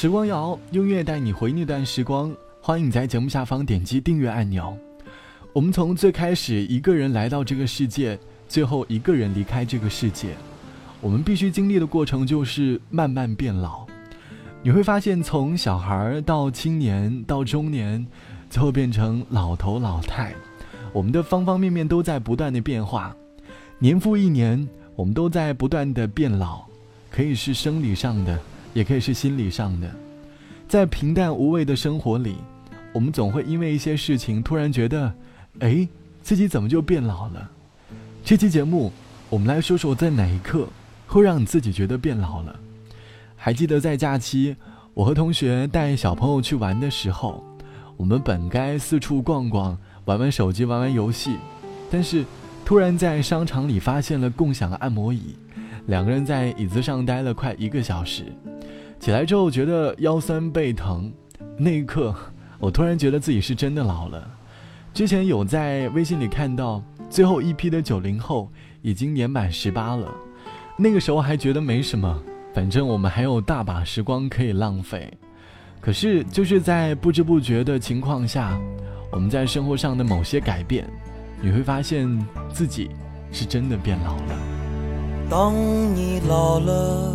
时光谣，音乐带你回那段时光。欢迎你在节目下方点击订阅按钮。我们从最开始一个人来到这个世界，最后一个人离开这个世界，我们必须经历的过程就是慢慢变老。你会发现，从小孩到青年到中年，最后变成老头老太，我们的方方面面都在不断的变化。年复一年，我们都在不断的变老，可以是生理上的，也可以是心理上的。在平淡无味的生活里，我们总会因为一些事情突然觉得，哎，自己怎么就变老了？这期节目，我们来说说在哪一刻会让你自己觉得变老了。还记得在假期，我和同学带小朋友去玩的时候，我们本该四处逛逛，玩玩手机，玩玩游戏，但是突然在商场里发现了共享按摩椅，两个人在椅子上待了快一个小时，起来之后觉得腰酸背疼，那一刻 我突然觉得自己是真的老了。之前有在微信里看到最后一批的九零后已经年满十八了，那个时候还觉得没什么。反正我们还有大把时光可以浪费，可是就是在不知不觉的情况下，我们在生活上的某些改变，你会发现自己是真的变老了。当你老了，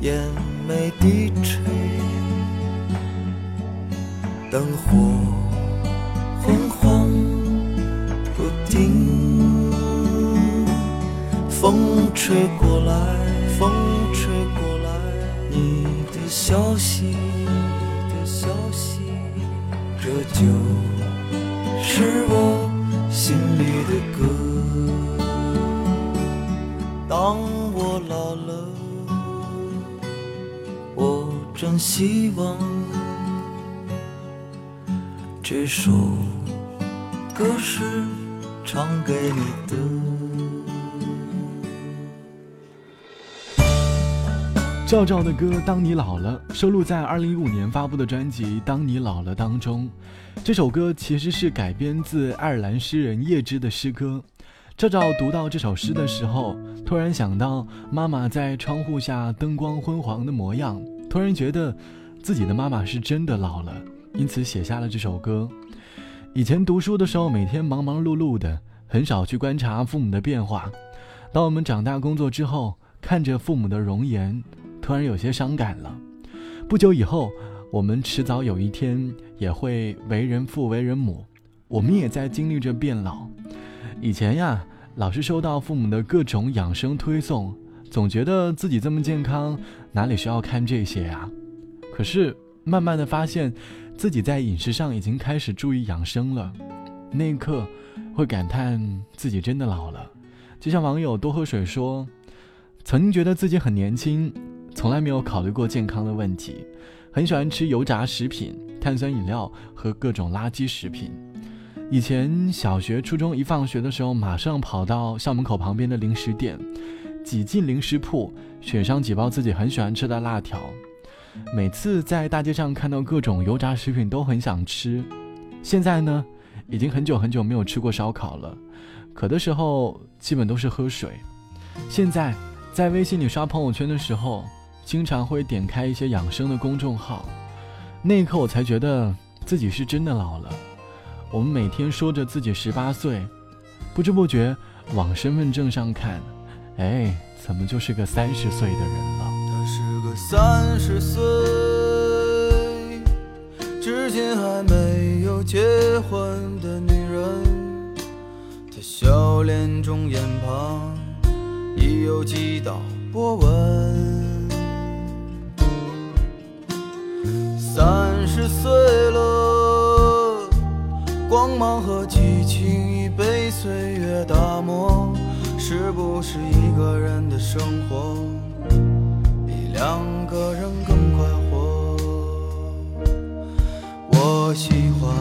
眼眉低垂，灯火昏黄不定，风吹过来，风吹过来，你的消息，你的消息，这就是我心里的歌。当我老了，真希望这首歌是唱给你的。赵照的歌《当你老了》收录在二零一五年发布的专辑《当你老了》当中。这首歌其实是改编自爱尔兰诗人叶芝的诗歌。赵照读到这首诗的时候，突然想到妈妈在窗户下灯光昏黄的模样，突然觉得自己的妈妈是真的老了，因此写下了这首歌。以前读书的时候，每天忙忙碌碌的，很少去观察父母的变化。当我们长大工作之后，看着父母的容颜。突然有些伤感了。不久以后，我们迟早有一天也会为人父、为人母，我们也在经历着变老。以前呀，老是收到父母的各种养生推送，总觉得自己这么健康，哪里需要看这些呀？可是慢慢的发现，自己在饮食上已经开始注意养生了。那一刻，会感叹自己真的老了。就像网友多喝水说，曾经觉得自己很年轻。从来没有考虑过健康的问题，很喜欢吃油炸食品、碳酸饮料和各种垃圾食品。以前小学、初中一放学的时候，马上跑到校门口旁边的零食店，挤进零食铺，选上几包自己很喜欢吃的辣条。每次在大街上看到各种油炸食品，都很想吃。现在呢，已经很久很久没有吃过烧烤了，渴的时候基本都是喝水。现在在微信里刷朋友圈的时候。经常会点开一些养生的公众号，那一刻我才觉得自己是真的老了。我们每天说着自己十八岁，不知不觉往身份证上看，哎，怎么就是个三十岁的人了？她是个三十岁，至今还没有结婚的女人。她笑脸中眼旁已有几道波纹。三十岁了，光芒和激情已被岁月打磨，是不是一个人的生活比两个人更快活？我喜欢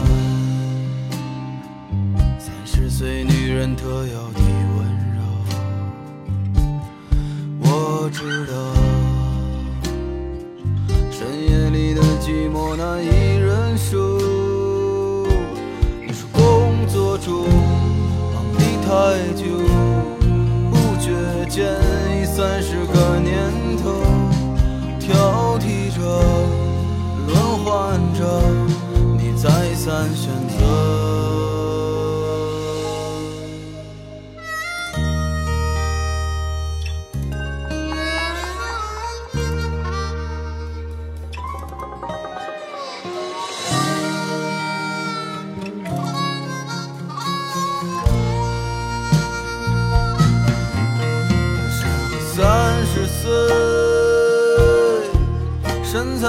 三十岁女人特有的温柔，我知道深夜里的。寂寞难以十个年头，挑剔着，轮换着，你再三选择。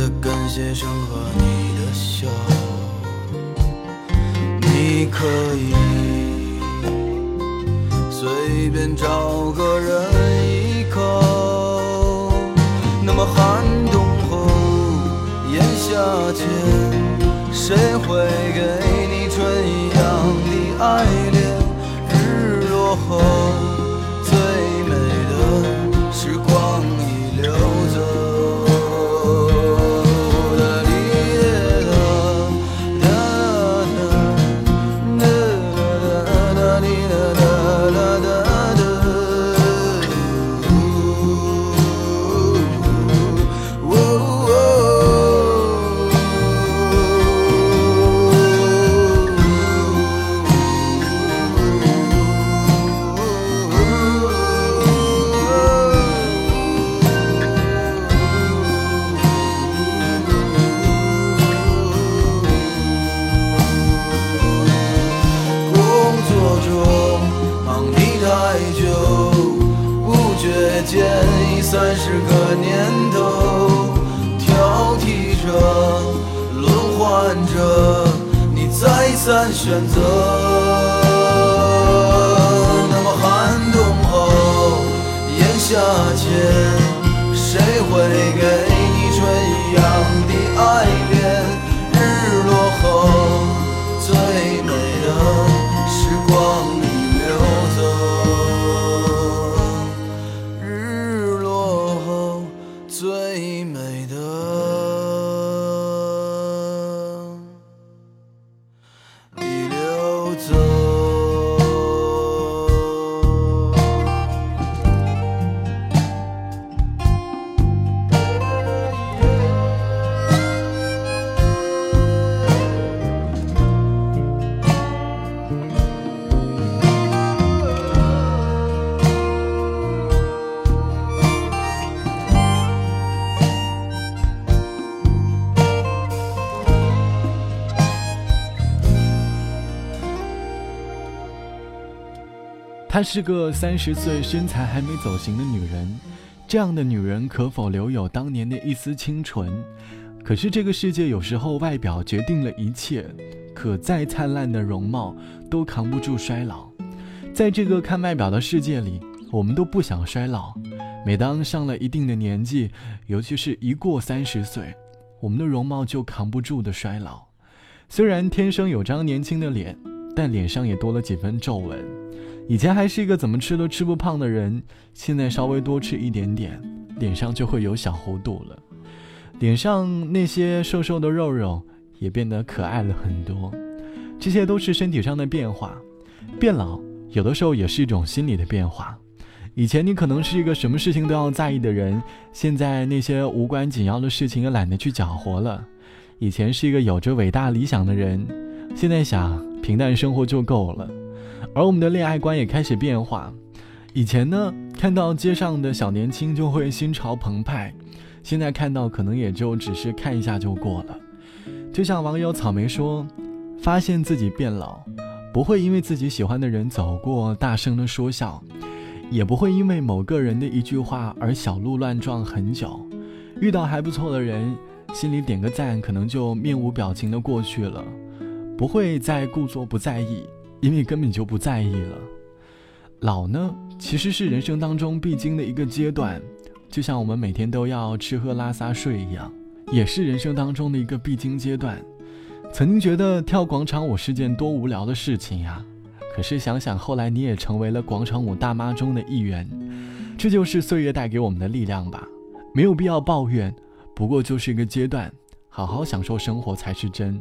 的感谢声和你的笑，你可以。随便找个人依靠，那么寒冬后炎夏间，谁会给你春一样的爱恋？日落后。三十个年头，挑剔着，轮换着，你再三选择。她是个三十岁、身材还没走形的女人，这样的女人可否留有当年的一丝清纯？可是这个世界有时候外表决定了一切，可再灿烂的容貌都扛不住衰老。在这个看外表的世界里，我们都不想衰老。每当上了一定的年纪，尤其是一过三十岁，我们的容貌就扛不住的衰老。虽然天生有张年轻的脸，但脸上也多了几分皱纹。以前还是一个怎么吃都吃不胖的人，现在稍微多吃一点点，脸上就会有小弧度了。脸上那些瘦瘦的肉肉也变得可爱了很多。这些都是身体上的变化。变老有的时候也是一种心理的变化。以前你可能是一个什么事情都要在意的人，现在那些无关紧要的事情也懒得去搅和了。以前是一个有着伟大理想的人，现在想平淡生活就够了。而我们的恋爱观也开始变化，以前呢，看到街上的小年轻就会心潮澎湃，现在看到可能也就只是看一下就过了。就像网友草莓说：“发现自己变老，不会因为自己喜欢的人走过大声的说笑，也不会因为某个人的一句话而小鹿乱撞很久。遇到还不错的人，心里点个赞，可能就面无表情的过去了，不会再故作不在意。”因为根本就不在意了。老呢，其实是人生当中必经的一个阶段，就像我们每天都要吃喝拉撒睡一样，也是人生当中的一个必经阶段。曾经觉得跳广场舞是件多无聊的事情呀，可是想想后来你也成为了广场舞大妈中的一员，这就是岁月带给我们的力量吧。没有必要抱怨，不过就是一个阶段，好好享受生活才是真。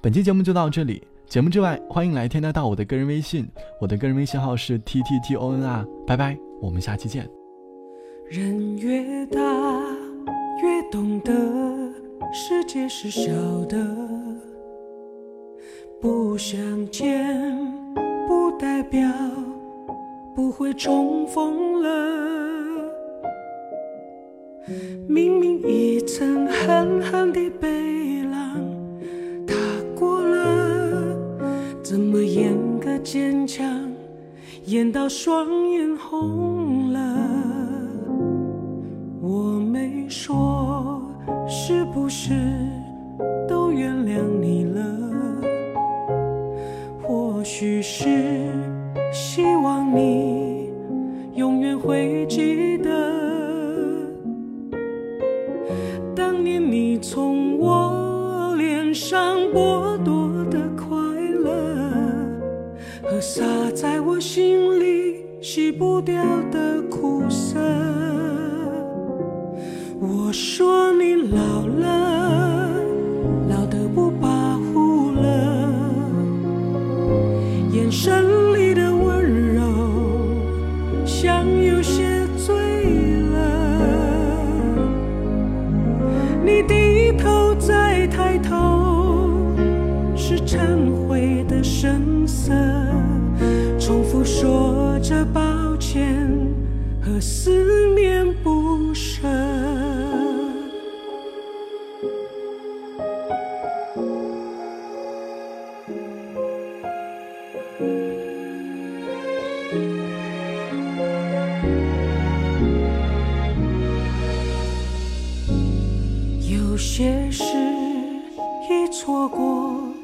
本期节目就到这里。节目之外，欢迎来添加到我的个人微信，我的个人微信号是 t t t o n r，拜拜，我们下期见。人越大，越懂得世界是小的，不相见不代表不会重逢了。明明一曾狠狠的背浪。怎么演个坚强，演到双眼红了？我没说，是不是都原谅你了？或许是希望你永远会记得，当年你从我脸上过洒在我心里洗不掉的苦涩。我说你老了，老得不跋扈了，眼神里的温柔像有些醉了。你低头再抬头，是忏悔的神色。和思念不舍。有些事一错过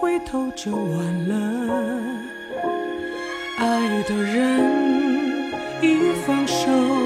回头就晚了。爱的人一方手。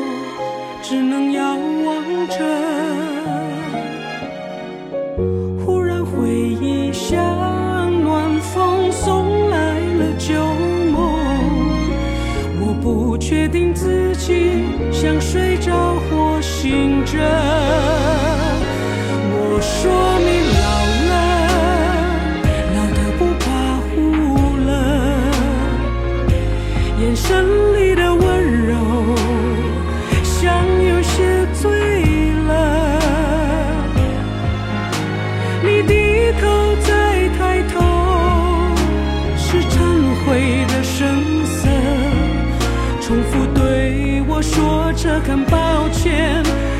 很抱歉。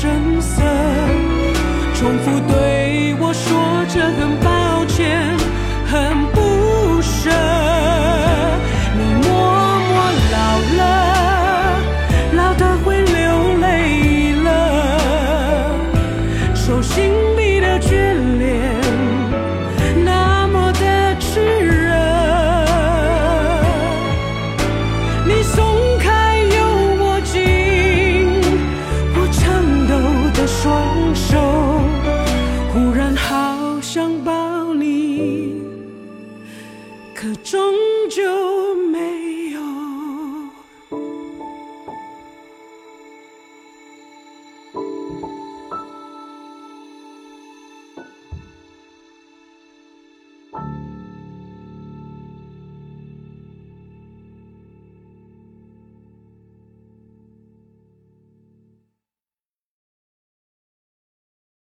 声色重复对我说着很